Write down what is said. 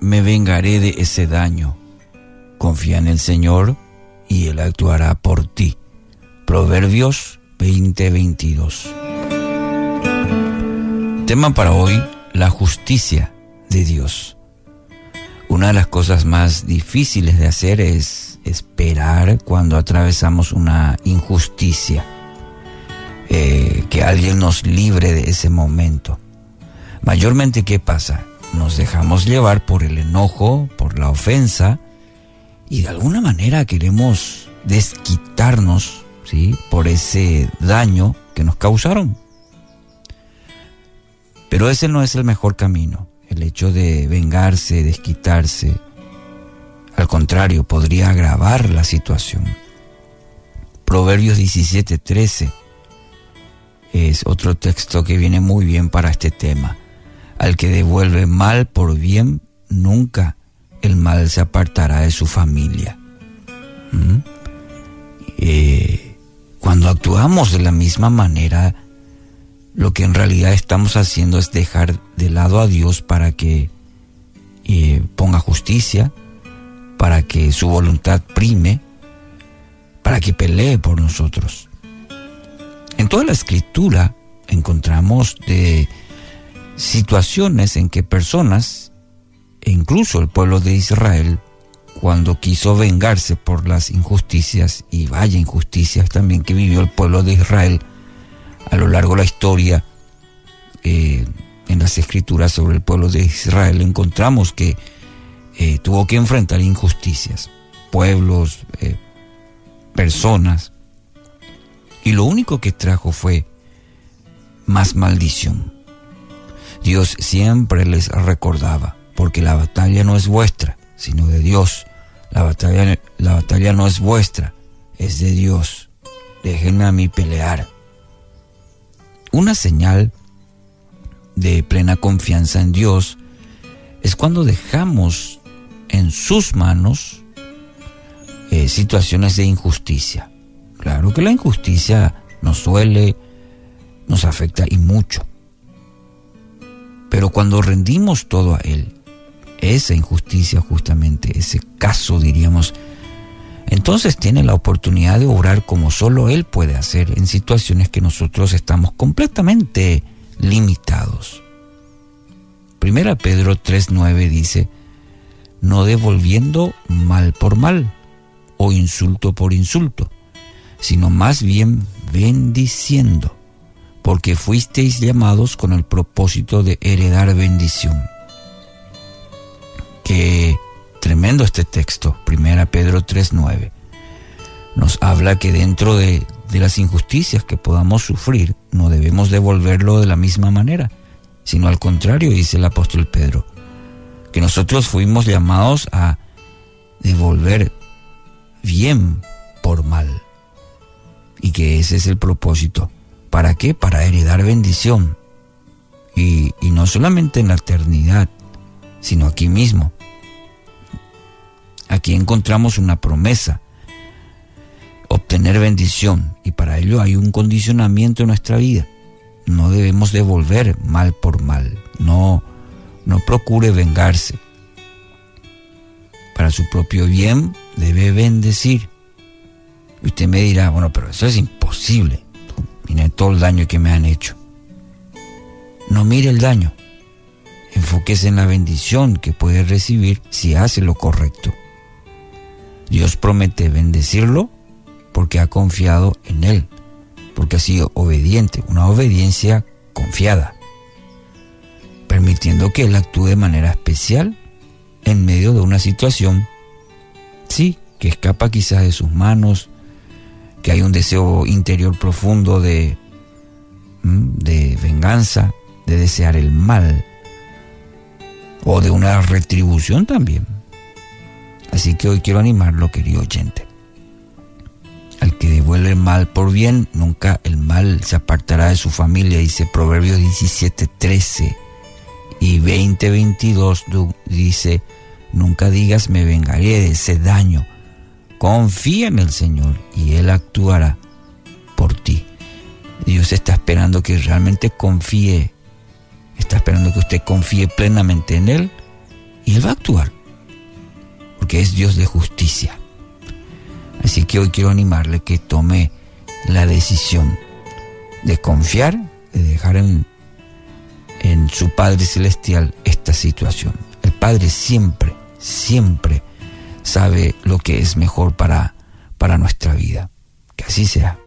me vengaré de ese daño. Confía en el Señor y Él actuará por ti. Proverbios 20:22. Tema para hoy, la justicia de Dios. Una de las cosas más difíciles de hacer es esperar cuando atravesamos una injusticia, eh, que alguien nos libre de ese momento. Mayormente, ¿qué pasa? Nos dejamos llevar por el enojo, por la ofensa, y de alguna manera queremos desquitarnos ¿sí? por ese daño que nos causaron. Pero ese no es el mejor camino, el hecho de vengarse, desquitarse. Al contrario, podría agravar la situación. Proverbios 17:13 es otro texto que viene muy bien para este tema. Al que devuelve mal por bien, nunca el mal se apartará de su familia. ¿Mm? Eh, cuando actuamos de la misma manera, lo que en realidad estamos haciendo es dejar de lado a Dios para que eh, ponga justicia, para que su voluntad prime, para que pelee por nosotros. En toda la escritura encontramos de situaciones en que personas, e incluso el pueblo de Israel, cuando quiso vengarse por las injusticias, y vaya injusticias también que vivió el pueblo de Israel a lo largo de la historia, eh, en las escrituras sobre el pueblo de Israel, encontramos que eh, tuvo que enfrentar injusticias, pueblos, eh, personas, y lo único que trajo fue más maldición. Dios siempre les recordaba, porque la batalla no es vuestra, sino de Dios. La batalla, la batalla no es vuestra, es de Dios. Déjenme a mí pelear. Una señal de plena confianza en Dios es cuando dejamos en sus manos eh, situaciones de injusticia. Claro que la injusticia nos duele, nos afecta y mucho. Pero cuando rendimos todo a Él, esa injusticia justamente, ese caso diríamos, entonces tiene la oportunidad de obrar como solo Él puede hacer en situaciones que nosotros estamos completamente limitados. Primera Pedro 3.9 dice, no devolviendo mal por mal o insulto por insulto, sino más bien bendiciendo porque fuisteis llamados con el propósito de heredar bendición. Qué tremendo este texto, 1 Pedro 3.9. Nos habla que dentro de, de las injusticias que podamos sufrir, no debemos devolverlo de la misma manera, sino al contrario, dice el apóstol Pedro, que nosotros fuimos llamados a devolver bien por mal, y que ese es el propósito ¿Para qué? Para heredar bendición. Y, no solamente en la eternidad, sino aquí mismo. Aquí encontramos una promesa, obtener bendición, y para ello hay un condicionamiento en nuestra vida. No debemos devolver mal por mal, no, no procure vengarse. Para su propio bien debe bendecir. Y usted me dirá, bueno, pero eso es imposible. Mire todo el daño que me han hecho. No mire el daño. Enfóquese en la bendición que puede recibir si hace lo correcto. Dios promete bendecirlo porque ha confiado en Él, porque ha sido obediente, una obediencia confiada, permitiendo que Él actúe de manera especial en medio de una situación, sí, que escapa quizás de sus manos, que hay un deseo interior profundo de, de venganza, de desear el mal o de una retribución también. Así que hoy quiero animarlo, querido oyente. Al que devuelve el mal por bien, nunca el mal se apartará de su familia, dice Proverbios 17, 13 y 20, 22 dice, nunca digas me vengaré de ese daño Confía en el Señor y Él actuará por ti. Dios está esperando que realmente confíe, está esperando que usted confíe plenamente en Él Y Él va a actuar, porque es Dios de justicia. Así que hoy quiero animarle que tome la decisión de confiar, de dejar en, en su Padre Celestial esta situación. El Padre siempre, siempre sabe lo que es mejor para, para nuestra vida. Que así sea.